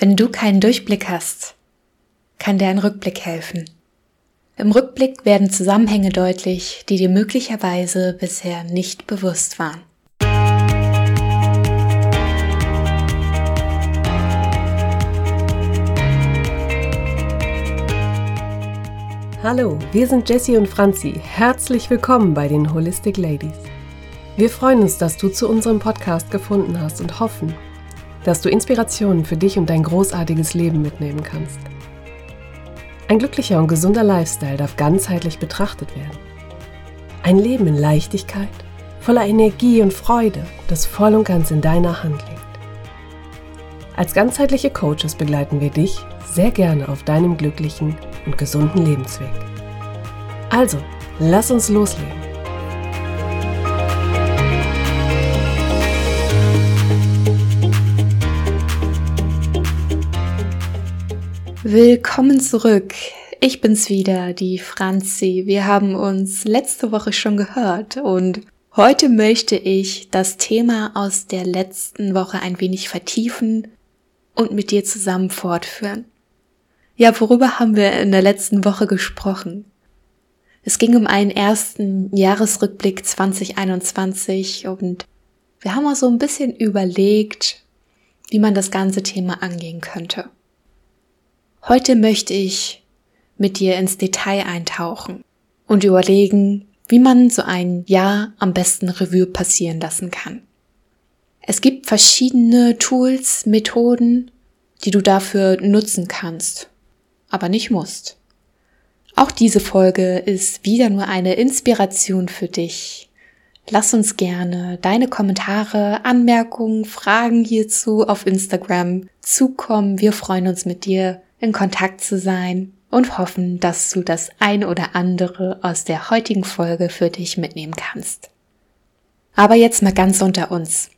Wenn du keinen Durchblick hast, kann dir ein Rückblick helfen. Im Rückblick werden Zusammenhänge deutlich, die dir möglicherweise bisher nicht bewusst waren. Hallo, wir sind Jessie und Franzi. Herzlich willkommen bei den Holistic Ladies. Wir freuen uns, dass du zu unserem Podcast gefunden hast und hoffen, dass du Inspirationen für dich und dein großartiges Leben mitnehmen kannst. Ein glücklicher und gesunder Lifestyle darf ganzheitlich betrachtet werden. Ein Leben in Leichtigkeit, voller Energie und Freude, das voll und ganz in deiner Hand liegt. Als ganzheitliche Coaches begleiten wir dich sehr gerne auf deinem glücklichen und gesunden Lebensweg. Also, lass uns loslegen. Willkommen zurück. Ich bin's wieder, die Franzi. Wir haben uns letzte Woche schon gehört und heute möchte ich das Thema aus der letzten Woche ein wenig vertiefen und mit dir zusammen fortführen. Ja, worüber haben wir in der letzten Woche gesprochen? Es ging um einen ersten Jahresrückblick 2021 und wir haben auch so ein bisschen überlegt, wie man das ganze Thema angehen könnte. Heute möchte ich mit dir ins Detail eintauchen und überlegen, wie man so ein Jahr am besten Revue passieren lassen kann. Es gibt verschiedene Tools, Methoden, die du dafür nutzen kannst, aber nicht musst. Auch diese Folge ist wieder nur eine Inspiration für dich. Lass uns gerne deine Kommentare, Anmerkungen, Fragen hierzu auf Instagram zukommen. Wir freuen uns mit dir in Kontakt zu sein und hoffen, dass du das ein oder andere aus der heutigen Folge für dich mitnehmen kannst. Aber jetzt mal ganz unter uns.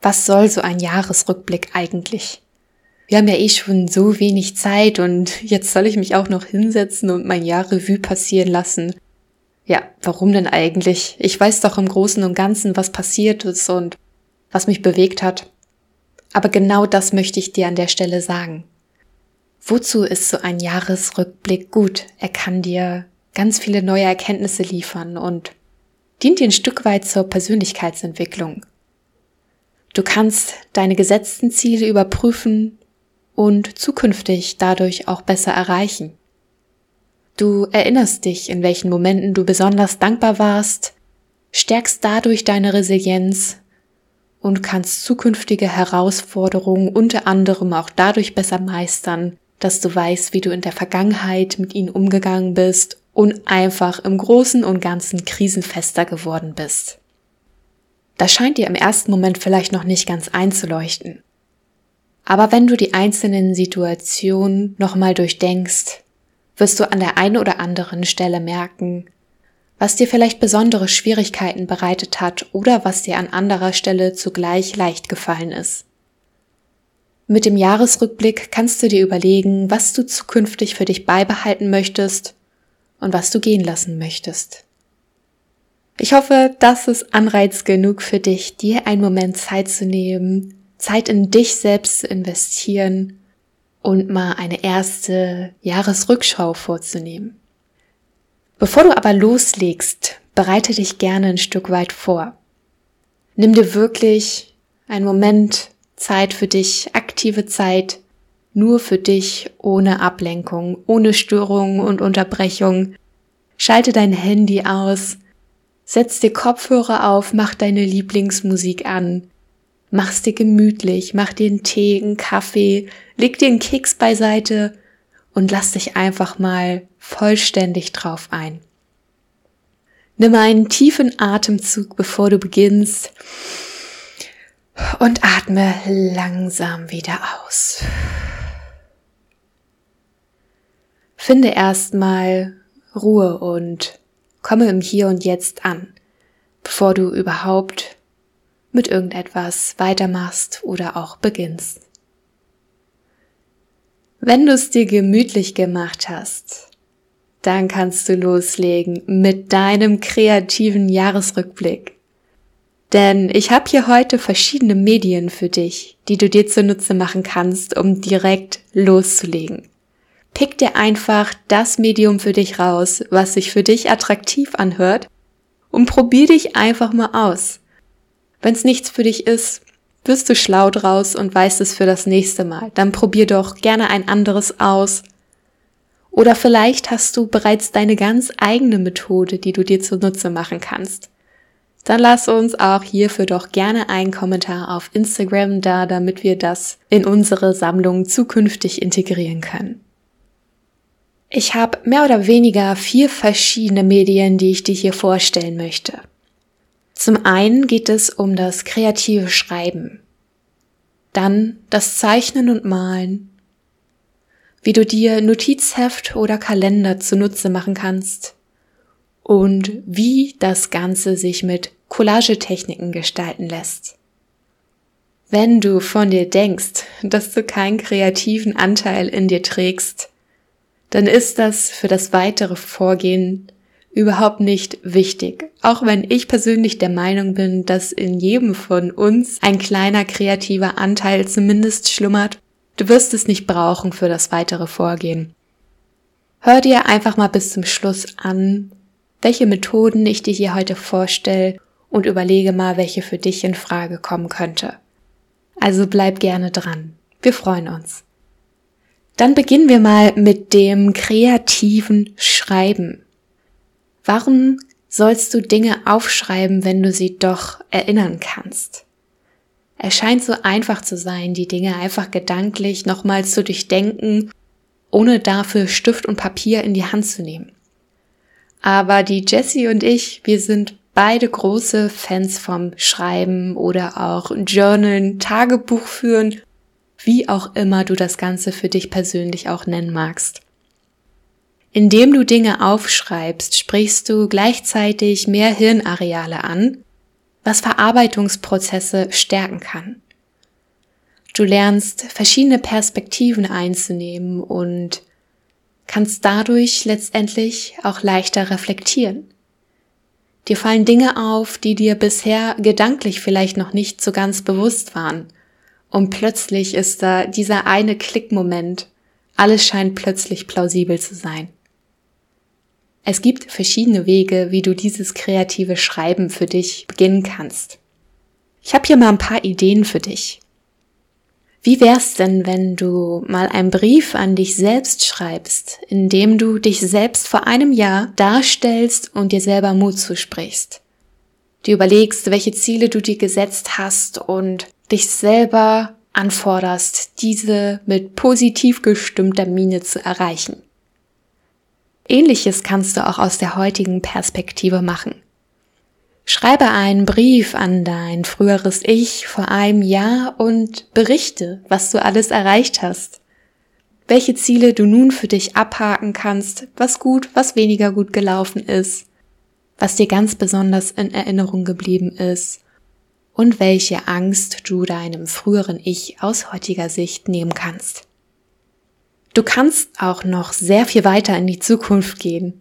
Was soll so ein Jahresrückblick eigentlich? Wir haben ja eh schon so wenig Zeit und jetzt soll ich mich auch noch hinsetzen und mein Jahr Revue passieren lassen. Ja, warum denn eigentlich? Ich weiß doch im Großen und Ganzen, was passiert ist und was mich bewegt hat. Aber genau das möchte ich dir an der Stelle sagen. Wozu ist so ein Jahresrückblick gut? Er kann dir ganz viele neue Erkenntnisse liefern und dient dir ein Stück weit zur Persönlichkeitsentwicklung. Du kannst deine gesetzten Ziele überprüfen und zukünftig dadurch auch besser erreichen. Du erinnerst dich, in welchen Momenten du besonders dankbar warst, stärkst dadurch deine Resilienz und kannst zukünftige Herausforderungen unter anderem auch dadurch besser meistern, dass du weißt, wie du in der Vergangenheit mit ihnen umgegangen bist und einfach im Großen und Ganzen krisenfester geworden bist. Das scheint dir im ersten Moment vielleicht noch nicht ganz einzuleuchten. Aber wenn du die einzelnen Situationen nochmal durchdenkst, wirst du an der einen oder anderen Stelle merken, was dir vielleicht besondere Schwierigkeiten bereitet hat oder was dir an anderer Stelle zugleich leicht gefallen ist. Mit dem Jahresrückblick kannst du dir überlegen, was du zukünftig für dich beibehalten möchtest und was du gehen lassen möchtest. Ich hoffe, das ist Anreiz genug für dich, dir einen Moment Zeit zu nehmen, Zeit in dich selbst zu investieren und mal eine erste Jahresrückschau vorzunehmen. Bevor du aber loslegst, bereite dich gerne ein Stück weit vor. Nimm dir wirklich einen Moment Zeit für dich, aktive Zeit, nur für dich, ohne Ablenkung, ohne Störungen und Unterbrechung. Schalte dein Handy aus, setz dir Kopfhörer auf, mach deine Lieblingsmusik an, mach's dir gemütlich, mach dir einen Tee, einen Kaffee, leg dir einen Keks beiseite und lass dich einfach mal vollständig drauf ein. Nimm einen tiefen Atemzug, bevor du beginnst und atme langsam wieder aus. Finde erstmal Ruhe und komme im Hier und Jetzt an, bevor du überhaupt mit irgendetwas weitermachst oder auch beginnst. Wenn du es dir gemütlich gemacht hast, dann kannst du loslegen mit deinem kreativen Jahresrückblick. Denn ich habe hier heute verschiedene Medien für dich, die du dir zunutze machen kannst, um direkt loszulegen. Pick dir einfach das Medium für dich raus, was sich für dich attraktiv anhört und probier dich einfach mal aus. Wenn es nichts für dich ist, wirst du schlau draus und weißt es für das nächste Mal. Dann probier doch gerne ein anderes aus. Oder vielleicht hast du bereits deine ganz eigene Methode, die du dir zunutze machen kannst. Dann lass uns auch hierfür doch gerne einen Kommentar auf Instagram da, damit wir das in unsere Sammlung zukünftig integrieren können. Ich habe mehr oder weniger vier verschiedene Medien, die ich dir hier vorstellen möchte. Zum einen geht es um das kreative Schreiben, dann das Zeichnen und Malen, wie du dir Notizheft oder Kalender zunutze machen kannst und wie das Ganze sich mit Collagetechniken gestalten lässt. Wenn du von dir denkst, dass du keinen kreativen Anteil in dir trägst, dann ist das für das weitere Vorgehen überhaupt nicht wichtig. Auch wenn ich persönlich der Meinung bin, dass in jedem von uns ein kleiner kreativer Anteil zumindest schlummert, du wirst es nicht brauchen für das weitere Vorgehen. Hör dir einfach mal bis zum Schluss an, welche Methoden ich dir hier heute vorstelle und überlege mal, welche für dich in Frage kommen könnte. Also bleib gerne dran. Wir freuen uns. Dann beginnen wir mal mit dem kreativen Schreiben. Warum sollst du Dinge aufschreiben, wenn du sie doch erinnern kannst? Es scheint so einfach zu sein, die Dinge einfach gedanklich nochmals zu durchdenken, ohne dafür Stift und Papier in die Hand zu nehmen. Aber die Jessie und ich, wir sind beide große Fans vom Schreiben oder auch Journalen, Tagebuch führen wie auch immer du das Ganze für dich persönlich auch nennen magst. Indem du Dinge aufschreibst, sprichst du gleichzeitig mehr Hirnareale an, was Verarbeitungsprozesse stärken kann. Du lernst verschiedene Perspektiven einzunehmen und kannst dadurch letztendlich auch leichter reflektieren. Dir fallen Dinge auf, die dir bisher gedanklich vielleicht noch nicht so ganz bewusst waren und plötzlich ist da dieser eine Klickmoment. Alles scheint plötzlich plausibel zu sein. Es gibt verschiedene Wege, wie du dieses kreative Schreiben für dich beginnen kannst. Ich habe hier mal ein paar Ideen für dich. Wie wär's denn, wenn du mal einen Brief an dich selbst schreibst, in dem du dich selbst vor einem Jahr darstellst und dir selber Mut zusprichst? Du überlegst, welche Ziele du dir gesetzt hast und dich selber anforderst, diese mit positiv gestimmter Miene zu erreichen. Ähnliches kannst du auch aus der heutigen Perspektive machen. Schreibe einen Brief an dein früheres Ich vor einem Jahr und berichte, was du alles erreicht hast. Welche Ziele du nun für dich abhaken kannst, was gut, was weniger gut gelaufen ist, was dir ganz besonders in Erinnerung geblieben ist und welche Angst du deinem früheren Ich aus heutiger Sicht nehmen kannst. Du kannst auch noch sehr viel weiter in die Zukunft gehen.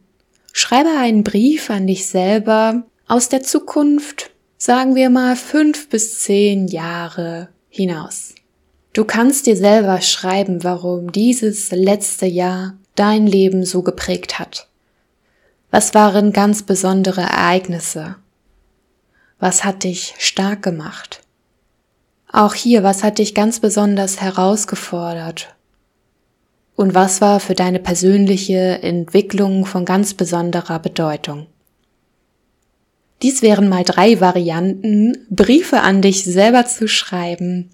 Schreibe einen Brief an dich selber aus der Zukunft, sagen wir mal fünf bis zehn Jahre hinaus. Du kannst dir selber schreiben, warum dieses letzte Jahr dein Leben so geprägt hat. Was waren ganz besondere Ereignisse? Was hat dich stark gemacht? Auch hier, was hat dich ganz besonders herausgefordert? Und was war für deine persönliche Entwicklung von ganz besonderer Bedeutung? Dies wären mal drei Varianten, Briefe an dich selber zu schreiben,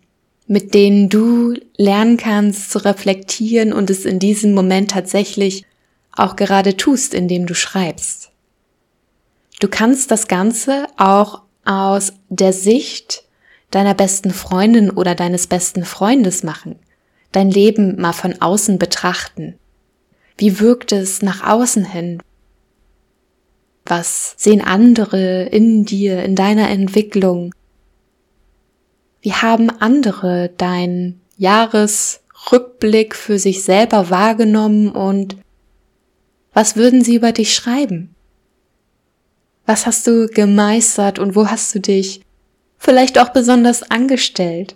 mit denen du lernen kannst zu reflektieren und es in diesem Moment tatsächlich auch gerade tust, indem du schreibst. Du kannst das Ganze auch aus der Sicht deiner besten Freundin oder deines besten Freundes machen. Dein Leben mal von außen betrachten. Wie wirkt es nach außen hin? Was sehen andere in dir, in deiner Entwicklung? Wie haben andere deinen Jahresrückblick für sich selber wahrgenommen und was würden sie über dich schreiben? Was hast du gemeistert und wo hast du dich vielleicht auch besonders angestellt.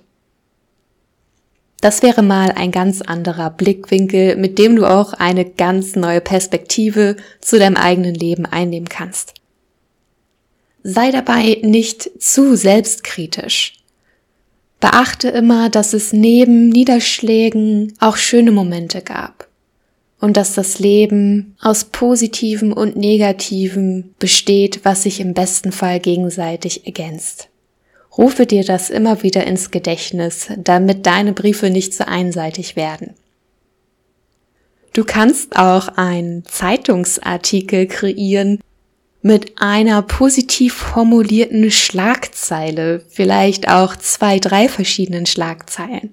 Das wäre mal ein ganz anderer Blickwinkel, mit dem du auch eine ganz neue Perspektive zu deinem eigenen Leben einnehmen kannst. Sei dabei nicht zu selbstkritisch. Beachte immer, dass es neben Niederschlägen auch schöne Momente gab und dass das Leben aus positiven und negativen besteht, was sich im besten Fall gegenseitig ergänzt. Rufe dir das immer wieder ins Gedächtnis, damit deine Briefe nicht so einseitig werden. Du kannst auch einen Zeitungsartikel kreieren mit einer positiv formulierten Schlagzeile, vielleicht auch zwei, drei verschiedenen Schlagzeilen.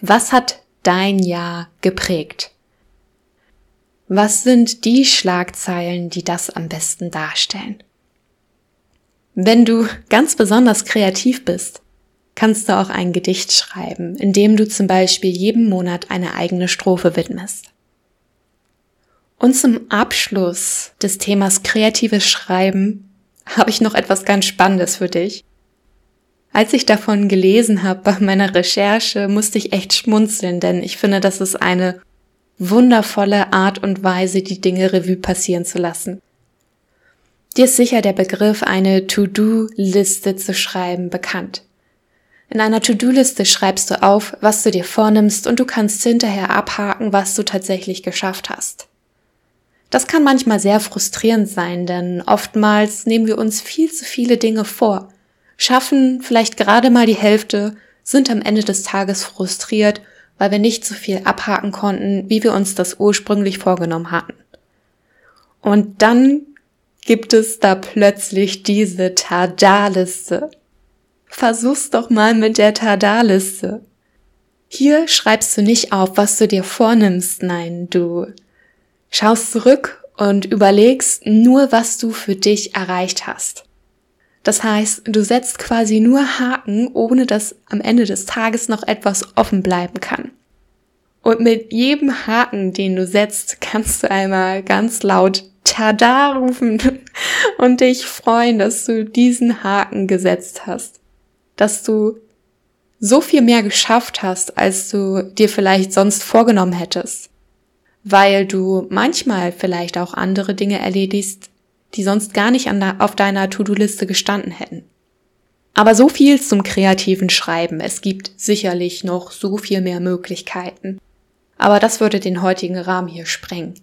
Was hat dein Jahr geprägt? Was sind die Schlagzeilen, die das am besten darstellen? Wenn du ganz besonders kreativ bist, kannst du auch ein Gedicht schreiben, in dem du zum Beispiel jedem Monat eine eigene Strophe widmest. Und zum Abschluss des Themas kreatives Schreiben habe ich noch etwas ganz Spannendes für dich. Als ich davon gelesen habe bei meiner Recherche, musste ich echt schmunzeln, denn ich finde, das ist eine wundervolle Art und Weise, die Dinge Revue passieren zu lassen. Dir ist sicher der Begriff, eine To-Do-Liste zu schreiben, bekannt. In einer To-Do-Liste schreibst du auf, was du dir vornimmst und du kannst hinterher abhaken, was du tatsächlich geschafft hast. Das kann manchmal sehr frustrierend sein, denn oftmals nehmen wir uns viel zu viele Dinge vor, schaffen vielleicht gerade mal die Hälfte, sind am Ende des Tages frustriert, weil wir nicht so viel abhaken konnten, wie wir uns das ursprünglich vorgenommen hatten. Und dann gibt es da plötzlich diese Tada-Liste. Versuch's doch mal mit der Tada-Liste. Hier schreibst du nicht auf, was du dir vornimmst, nein, du schaust zurück und überlegst nur, was du für dich erreicht hast. Das heißt, du setzt quasi nur Haken, ohne dass am Ende des Tages noch etwas offen bleiben kann. Und mit jedem Haken, den du setzt, kannst du einmal ganz laut Tada rufen und dich freuen, dass du diesen Haken gesetzt hast. Dass du so viel mehr geschafft hast, als du dir vielleicht sonst vorgenommen hättest. Weil du manchmal vielleicht auch andere Dinge erledigst, die sonst gar nicht auf deiner To-Do-Liste gestanden hätten. Aber so viel zum kreativen Schreiben. Es gibt sicherlich noch so viel mehr Möglichkeiten. Aber das würde den heutigen Rahmen hier sprengen.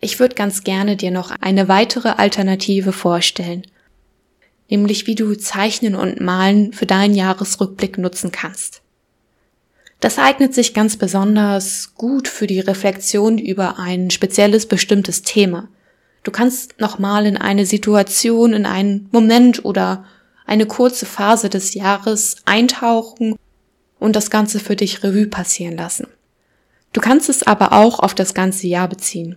Ich würde ganz gerne dir noch eine weitere Alternative vorstellen, nämlich wie du Zeichnen und Malen für deinen Jahresrückblick nutzen kannst. Das eignet sich ganz besonders gut für die Reflexion über ein spezielles bestimmtes Thema. Du kannst nochmal in eine Situation, in einen Moment oder eine kurze Phase des Jahres eintauchen und das Ganze für dich Revue passieren lassen. Du kannst es aber auch auf das ganze Jahr beziehen.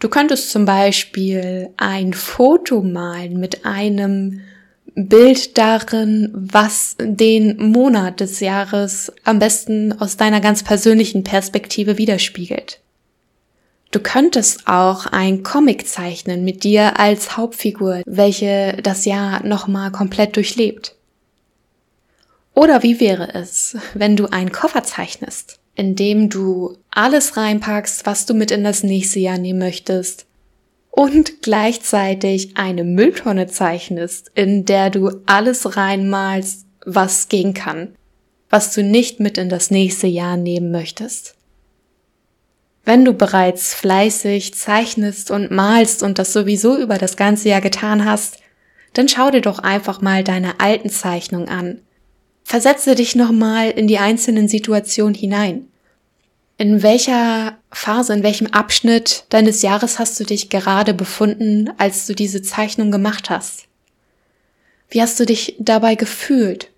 Du könntest zum Beispiel ein Foto malen mit einem Bild darin, was den Monat des Jahres am besten aus deiner ganz persönlichen Perspektive widerspiegelt. Du könntest auch ein Comic zeichnen mit dir als Hauptfigur, welche das Jahr nochmal komplett durchlebt. Oder wie wäre es, wenn du einen Koffer zeichnest? Indem du alles reinpackst, was du mit in das nächste Jahr nehmen möchtest und gleichzeitig eine Mülltonne zeichnest, in der du alles reinmalst, was gehen kann, was du nicht mit in das nächste Jahr nehmen möchtest. Wenn du bereits fleißig zeichnest und malst und das sowieso über das ganze Jahr getan hast, dann schau dir doch einfach mal deine alten Zeichnungen an Versetze dich nochmal in die einzelnen Situationen hinein. In welcher Phase, in welchem Abschnitt deines Jahres hast du dich gerade befunden, als du diese Zeichnung gemacht hast? Wie hast du dich dabei gefühlt?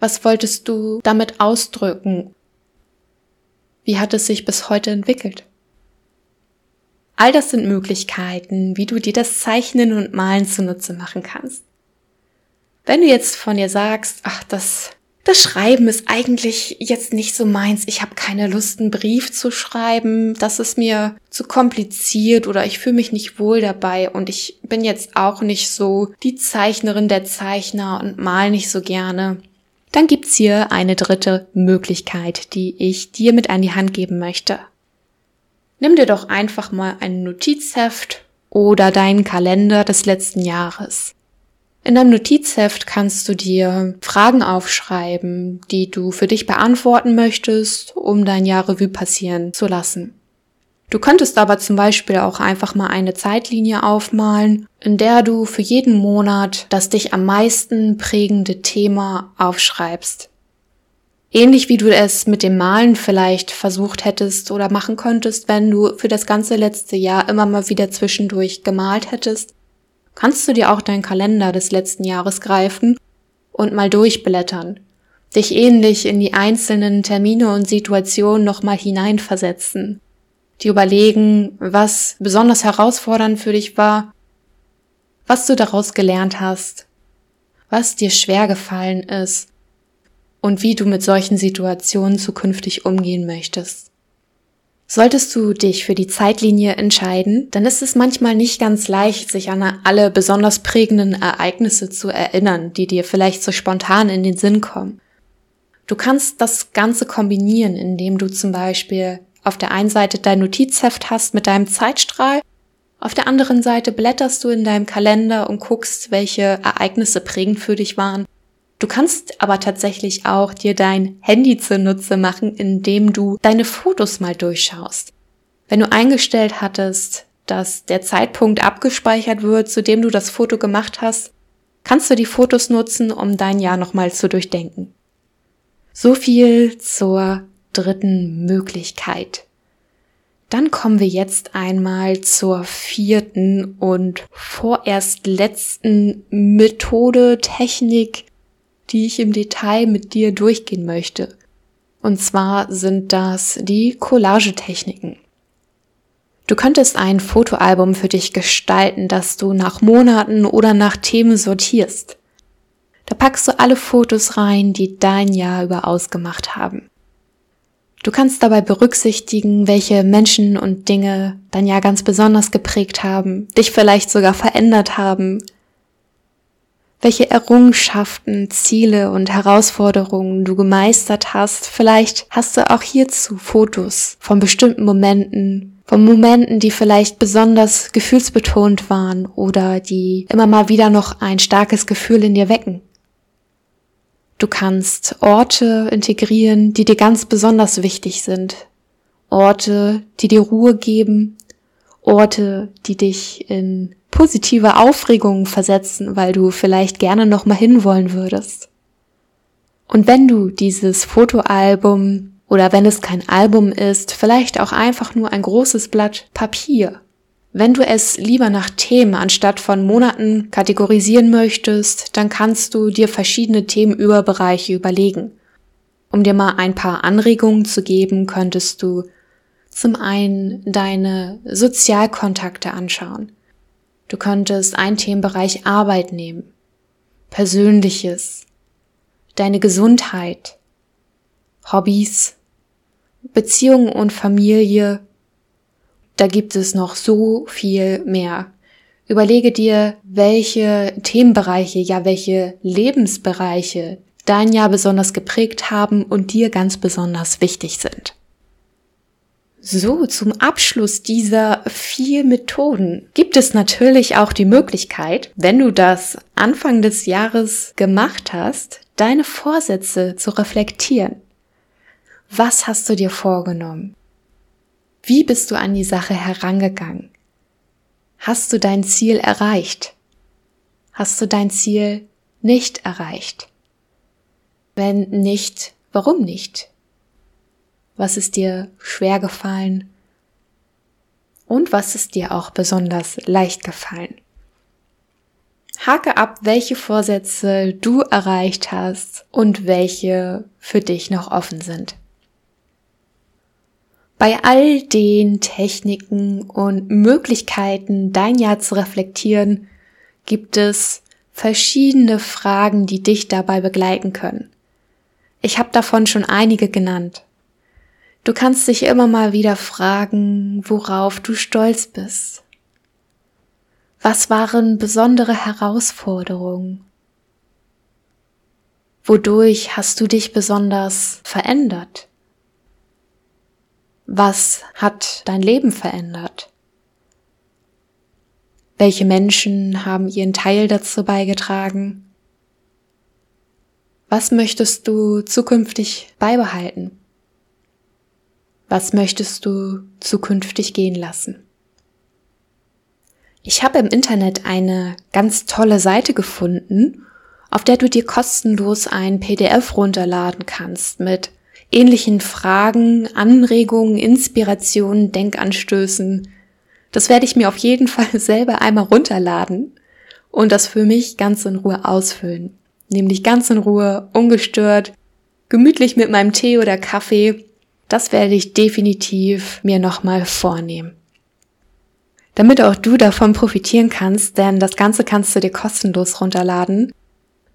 Was wolltest du damit ausdrücken? Wie hat es sich bis heute entwickelt? All das sind Möglichkeiten, wie du dir das Zeichnen und Malen zunutze machen kannst. Wenn du jetzt von dir sagst, ach, das das Schreiben ist eigentlich jetzt nicht so meins. Ich habe keine Lust, einen Brief zu schreiben. Das ist mir zu kompliziert oder ich fühle mich nicht wohl dabei und ich bin jetzt auch nicht so die Zeichnerin der Zeichner und mal nicht so gerne. Dann gibt's hier eine dritte Möglichkeit, die ich dir mit an die Hand geben möchte. Nimm dir doch einfach mal ein Notizheft oder deinen Kalender des letzten Jahres. In deinem Notizheft kannst du dir Fragen aufschreiben, die du für dich beantworten möchtest, um dein Jahr Revue passieren zu lassen. Du könntest aber zum Beispiel auch einfach mal eine Zeitlinie aufmalen, in der du für jeden Monat das dich am meisten prägende Thema aufschreibst. Ähnlich wie du es mit dem Malen vielleicht versucht hättest oder machen könntest, wenn du für das ganze letzte Jahr immer mal wieder zwischendurch gemalt hättest, kannst du dir auch deinen Kalender des letzten Jahres greifen und mal durchblättern, dich ähnlich in die einzelnen Termine und Situationen nochmal hineinversetzen, die überlegen, was besonders herausfordernd für dich war, was du daraus gelernt hast, was dir schwer gefallen ist und wie du mit solchen Situationen zukünftig umgehen möchtest. Solltest du dich für die Zeitlinie entscheiden, dann ist es manchmal nicht ganz leicht, sich an alle besonders prägenden Ereignisse zu erinnern, die dir vielleicht so spontan in den Sinn kommen. Du kannst das Ganze kombinieren, indem du zum Beispiel auf der einen Seite dein Notizheft hast mit deinem Zeitstrahl, auf der anderen Seite blätterst du in deinem Kalender und guckst, welche Ereignisse prägend für dich waren Du kannst aber tatsächlich auch dir dein Handy zunutze machen, indem du deine Fotos mal durchschaust. Wenn du eingestellt hattest, dass der Zeitpunkt abgespeichert wird, zu dem du das Foto gemacht hast, kannst du die Fotos nutzen, um dein Jahr nochmal zu durchdenken. So viel zur dritten Möglichkeit. Dann kommen wir jetzt einmal zur vierten und vorerst letzten Methode, Technik, die ich im Detail mit dir durchgehen möchte. Und zwar sind das die Collagetechniken. Du könntest ein Fotoalbum für dich gestalten, das du nach Monaten oder nach Themen sortierst. Da packst du alle Fotos rein, die dein Jahr über ausgemacht haben. Du kannst dabei berücksichtigen, welche Menschen und Dinge dein Jahr ganz besonders geprägt haben, dich vielleicht sogar verändert haben, welche Errungenschaften, Ziele und Herausforderungen du gemeistert hast. Vielleicht hast du auch hierzu Fotos von bestimmten Momenten, von Momenten, die vielleicht besonders gefühlsbetont waren oder die immer mal wieder noch ein starkes Gefühl in dir wecken. Du kannst Orte integrieren, die dir ganz besonders wichtig sind. Orte, die dir Ruhe geben, Orte, die dich in positive Aufregung versetzen, weil du vielleicht gerne noch mal hinwollen würdest. Und wenn du dieses Fotoalbum oder wenn es kein Album ist, vielleicht auch einfach nur ein großes Blatt Papier. Wenn du es lieber nach Themen anstatt von Monaten kategorisieren möchtest, dann kannst du dir verschiedene Themenüberbereiche überlegen. Um dir mal ein paar Anregungen zu geben, könntest du zum einen deine Sozialkontakte anschauen. Du könntest einen Themenbereich Arbeit nehmen, Persönliches, deine Gesundheit, Hobbys, Beziehungen und Familie. Da gibt es noch so viel mehr. Überlege dir, welche Themenbereiche, ja welche Lebensbereiche dein Jahr besonders geprägt haben und dir ganz besonders wichtig sind. So, zum Abschluss dieser vier Methoden gibt es natürlich auch die Möglichkeit, wenn du das Anfang des Jahres gemacht hast, deine Vorsätze zu reflektieren. Was hast du dir vorgenommen? Wie bist du an die Sache herangegangen? Hast du dein Ziel erreicht? Hast du dein Ziel nicht erreicht? Wenn nicht, warum nicht? Was ist dir schwer gefallen und was ist dir auch besonders leicht gefallen. Hake ab, welche Vorsätze du erreicht hast und welche für dich noch offen sind. Bei all den Techniken und Möglichkeiten, dein Jahr zu reflektieren, gibt es verschiedene Fragen, die dich dabei begleiten können. Ich habe davon schon einige genannt. Du kannst dich immer mal wieder fragen, worauf du stolz bist. Was waren besondere Herausforderungen? Wodurch hast du dich besonders verändert? Was hat dein Leben verändert? Welche Menschen haben ihren Teil dazu beigetragen? Was möchtest du zukünftig beibehalten? Was möchtest du zukünftig gehen lassen? Ich habe im Internet eine ganz tolle Seite gefunden, auf der du dir kostenlos ein PDF runterladen kannst mit ähnlichen Fragen, Anregungen, Inspirationen, Denkanstößen. Das werde ich mir auf jeden Fall selber einmal runterladen und das für mich ganz in Ruhe ausfüllen. Nämlich ganz in Ruhe, ungestört, gemütlich mit meinem Tee oder Kaffee. Das werde ich definitiv mir nochmal vornehmen. Damit auch du davon profitieren kannst, denn das Ganze kannst du dir kostenlos runterladen,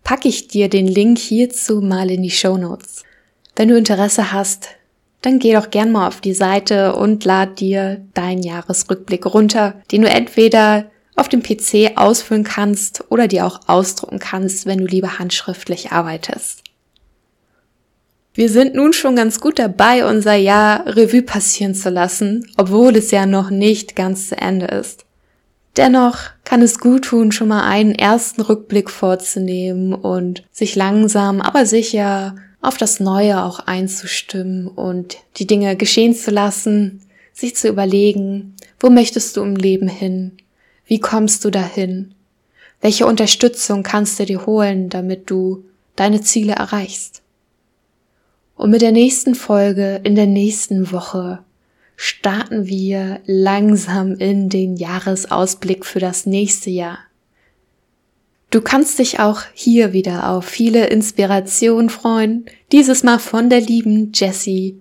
packe ich dir den Link hierzu mal in die Show Notes. Wenn du Interesse hast, dann geh doch gern mal auf die Seite und lad dir deinen Jahresrückblick runter, den du entweder auf dem PC ausfüllen kannst oder dir auch ausdrucken kannst, wenn du lieber handschriftlich arbeitest. Wir sind nun schon ganz gut dabei, unser Jahr Revue passieren zu lassen, obwohl es ja noch nicht ganz zu Ende ist. Dennoch kann es gut tun, schon mal einen ersten Rückblick vorzunehmen und sich langsam, aber sicher auf das Neue auch einzustimmen und die Dinge geschehen zu lassen, sich zu überlegen, wo möchtest du im Leben hin? Wie kommst du dahin? Welche Unterstützung kannst du dir holen, damit du deine Ziele erreichst? Und mit der nächsten Folge in der nächsten Woche starten wir langsam in den Jahresausblick für das nächste Jahr. Du kannst dich auch hier wieder auf viele Inspirationen freuen, dieses Mal von der lieben Jessie.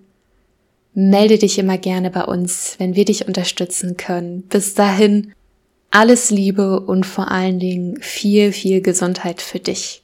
Melde dich immer gerne bei uns, wenn wir dich unterstützen können. Bis dahin alles Liebe und vor allen Dingen viel, viel Gesundheit für dich.